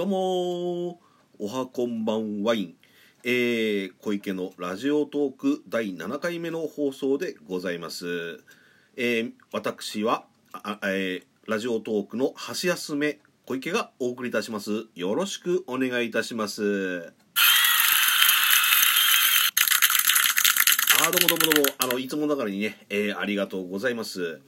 どうもおはこんばんワイン、えー、小池のラジオトーク第7回目の放送でございます、えー、私はあ、えー、ラジオトークの箸休め小池がお送りいたします。よろしくお願いいたします。あどうもどうもどうも。あのいつもながらにね、えー、ありがとうございます。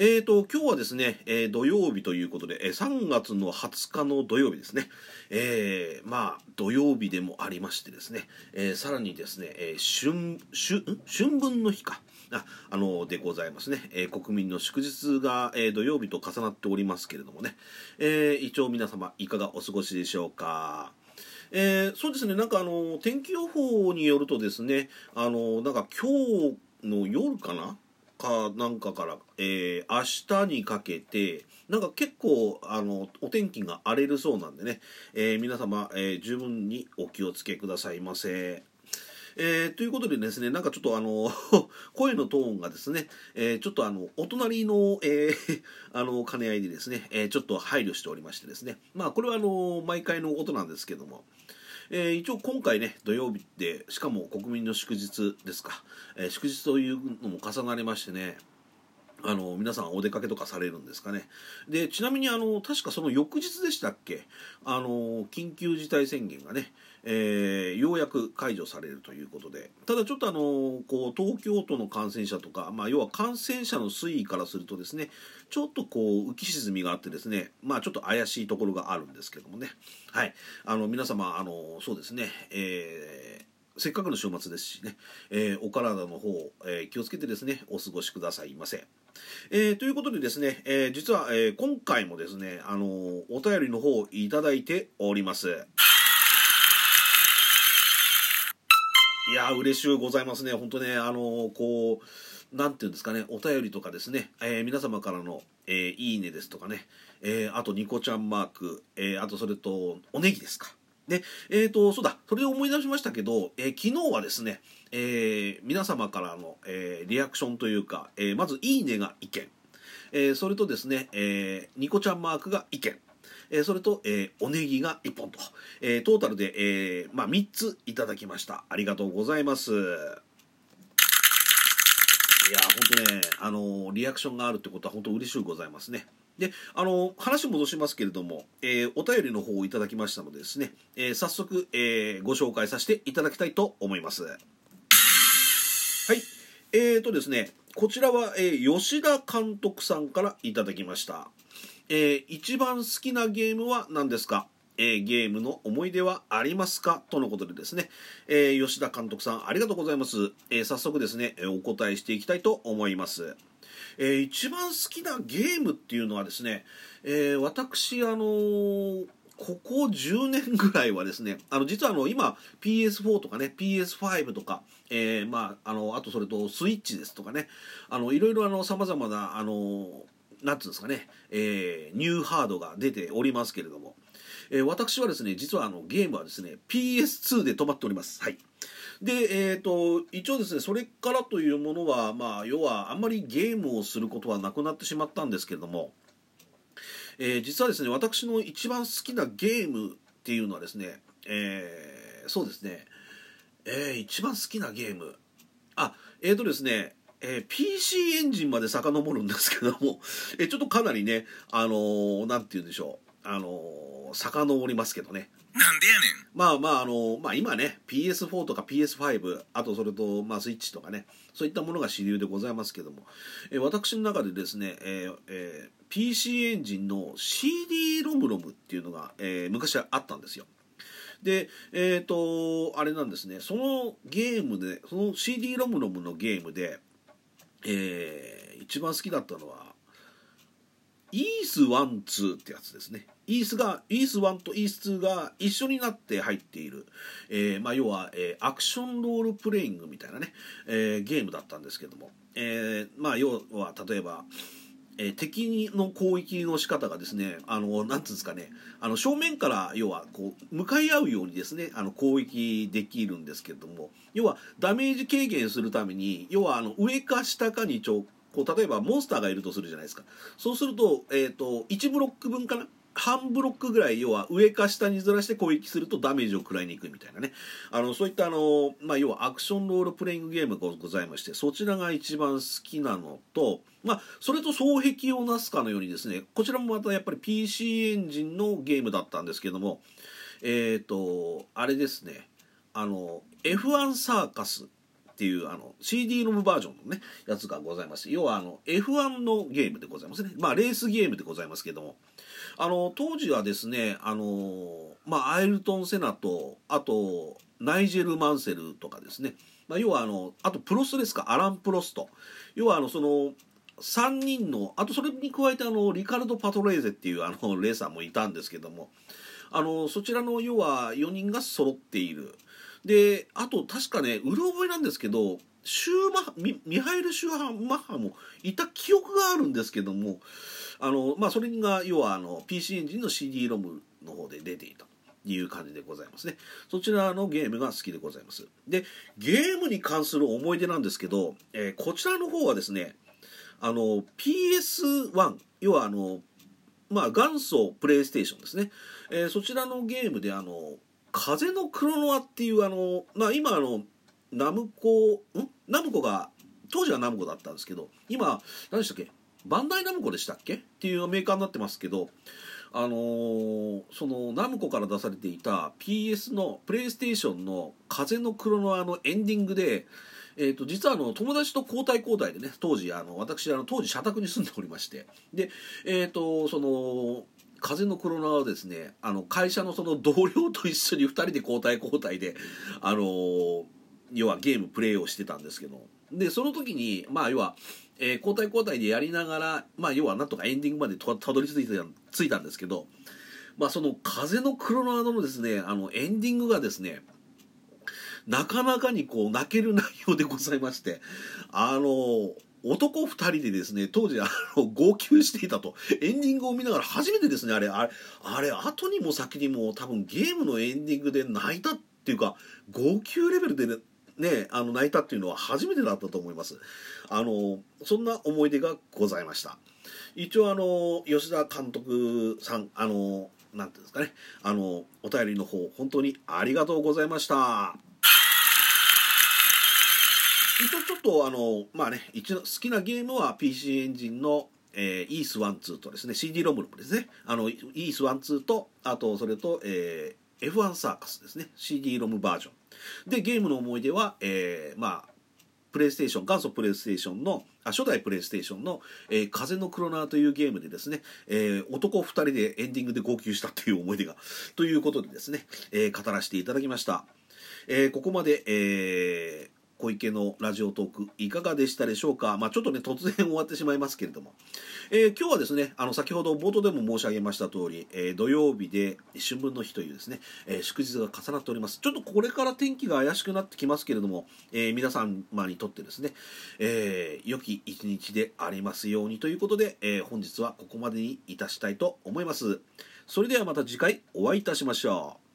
えーと、今日はですね、えー、土曜日ということで、えー、3月の20日の土曜日ですね。えー、まあ、土曜日でもありましてですね、えー、さらにですね、えー、春、春、春分の日か。あ、あの、でございますね。えー、国民の祝日が、えー、土曜日と重なっておりますけれどもね。えー、一応皆様、いかがお過ごしでしょうか。えー、そうですね、なんかあの、天気予報によるとですね、あの、なんか今日の夜かなかなんかから、えー、明日にかけてなんか結構あのお天気が荒れるそうなんでね、えー、皆様、えー、十分にお気をつけくださいませ。えー、ということでですね、なんかちょっとあの、声のトーンがですね、えー、ちょっとあの、お隣の、えー、あの、兼ね合いでですね、え、ちょっと配慮しておりましてですね、まあ、これはあの、毎回のことなんですけども、えー、一応今回ね土曜日でしかも国民の祝日ですか、えー、祝日というのも重なりましてねあの皆さんお出かけとかされるんですかね。でちなみにあの確かその翌日でしたっけ？あの緊急事態宣言がね、えー、ようやく解除されるということで。ただちょっとあのこう東京都の感染者とか、まあ、要は感染者の推移からするとですねちょっとこう浮き沈みがあってですねまあちょっと怪しいところがあるんですけどもね。はい。あの皆様あのそうですねえーせっかくの週末ですしね、えー、お体の方、えー、気をつけてですね、お過ごしくださいませ。えー、ということでですね、え実は、え今回もですね、あのお便りの方いただいております。いや嬉しゅうございますね。本当ね、あのこう、なんていうんですかね、お便りとかですね、え皆様からの、えいいねですとかね、えあとニコちゃんマーク、えあとそれと、おネギですか。で、えっ、ー、と、そうだ、それで思い出しましたけど、えー、昨日はですね、えー、皆様からの、えリアクションというか、えまず、いいねが意見、えそれとですね、えニコちゃんマークが意見、えそれと、えおネギが1本と、えトータルで、えまあ、3ついただきました。ありがとうございます。いや、本当ね、あのリアクションがあるってことは本当嬉しゅうございますね。で、あの、話戻しますけれども、えー、お便りの方をいただきましたのでですね、えー、早速、えー、ご紹介させていただきたいと思います。はい。えーとですね、こちらは、えー、吉田監督さんからいただきました。えー、一番好きなゲームは何ですか？えー、ゲームの思い出はありますか？とのことでですね、えー、吉田監督さんありがとうございます。えー、早速ですね、お答えしていきたいと思います。えー、一番好きなゲームっていうのはですね、えー、私、あのー、ここ10年ぐらいはですね、あの、実はあの、今、PS4 とかね、PS5 とか、えー、まあ、あの、あとそれとスイッチですとかね、あの、いろいろあの、様々な、あの、なんていうんですかね、えー、ニューハードが出ておりますけれども、えー、私はですね、実はあの、ゲームはですね、PS2 で止まっております。はい。で、えーと、一応ですねそれからというものは、まあ、要はあんまりゲームをすることはなくなってしまったんですけれども、えー、実はですね私の一番好きなゲームっていうのはですね、えー、そうですね、えー、一番好きなゲームあえっ、ー、とですねえー、PC エンジンまで遡るんですけども、えー、ちょっとかなりね、あのー、て言うんでしょう、あのー、遡りますけどね。なんでやねん。まあまああのまあ今ね PS4 とか PS5 あとそれとまあスイッチとかねそういったものが主流でございますけども、え私の中でですね、えーえー、PC エンジンの CD ロムロムっていうのが、えー、昔あったんですよ。でえっ、ー、とあれなんですね。そのゲームでその CD ロムロムのゲームで、えー、一番好きだったのはイース1、2ってやつですね。イースが、イース1とイース2が一緒になって入っている、えー、まあ、要は、えー、アクションロールプレイングみたいなね、えー、ゲームだったんですけども、え、まあ、要は、例えば、え、敵の攻撃の仕方がですね、あの、なんつうんですかね、あの、正面から、要は、こう、向かい合うようにですね、あの、攻撃できるんですけども、要は、ダメージ軽減するために、要は、あの、上か下かにちょこう例えばモンスターがいるとするじゃないですか。そうすると,、えーと、1ブロック分かな？半ブロックぐらい要は上か下にずらして攻撃するとダメージを食らいに行くみたいなね。あのそういったあの、まあ、要はアクションロールプレイングゲームがございましてそちらが一番好きなのと、まあ、それと双璧をなすかのようにですねこちらもまたやっぱり PC エンジンのゲームだったんですけどもえっ、ー、とあれですね。あの F1 サーカスっていうあの CD ロムバージョンのねやつがございます要はあの F1 のゲームでございますね。まあレースゲームでございますけども。あの当時はですねあのまあアイルトン・セナとあとナイジェル・マンセルとかですね、まあ、要はあのあとプロストですか？アラン・プロスト。要はあのその3人のあとそれに加えてあのリカルド・パトレーゼっていうあのレーサーもいたんですけども。あのそちらの要は4人が揃っている。であと確かねうろ覚えなんですけどシューマミミハイル・シューマッハもいた記憶があるんですけどもあの、まあ、それが要はあの PC エンジンの CD ロムの方で出ていたという感じでございますね。そちらのゲームが好きでございます。でゲームに関する思い出なんですけど、えー、こちらの方はですねあの PS1 要はあのまあ元祖プレイステーションですね、えー、そちらのゲームであの風のクロノアっていうあの、まあ、今あのナムコん？ナムコが当時はナムコだったんですけど今何でしたっけ？バンダイナムコでしたっけ？っていうメーカーになってますけどあのー、そのナムコから出されていた PS のプレイステーションの「風のクロノア」のエンディングで、えー、と実はあの友達と交代交代でね当時あの私あの当時社宅に住んでおりましてでえっ、ー、とその風のクロナはですねあの会社のその同僚と一緒に2人で交代交代であの要はゲームプレイをしてたんですけど。でその時にまあ要は、えー、交代交代でやりながらまあ要はなんとかエンディングまでたどり着いた着いたんですけどまあその風のクロナのですねあのエンディングがですねなかなかにこう泣ける内容でございましてあの男2人でですね当時あの号泣していたと。エンディングを見ながら初めてですねあれあれあれ後にも先にも多分ゲームのエンディングで泣いたっていうか号泣レベルでねね、あの泣いたっていうのは初めてだったと思います。あのそんな思い出がございました。一応あの吉田監督さんあのなんていうんですかねあのお便りの方本当にありがとうございました。一応ちょっとあのまあね一応好きなゲームは PC エンジンのえー、イース12とですね CD ロムロムですね。あのイース12とあとそれと、えー、F1 サーカスですね。CD ロムバージョン。でゲームの思い出は、えー、まあプレイステーション元祖プレイステーションのあ初代プレイステーションの、えー、風のクロナーというゲームでですね、えー、男2人でエンディングで号泣したという思い出がということでですね、えー、語らせていただきました、えー、ここまで、えー、小池のラジオトークいかがでしたでしょうか、まあ、ちょっとね突然終わってしまいますけれども、えー、今日はですねあの先ほど冒頭でも申し上げました通り、えー、土曜日で春分の日というですね、えー、祝日が重なっております。ちょっとこれから天気が怪しくなってきますけれども、え皆様にとってですね、え良き一日でありますようにということで、え本日はここまでにいたしたいと思います。それではまた次回お会いいたしましょう。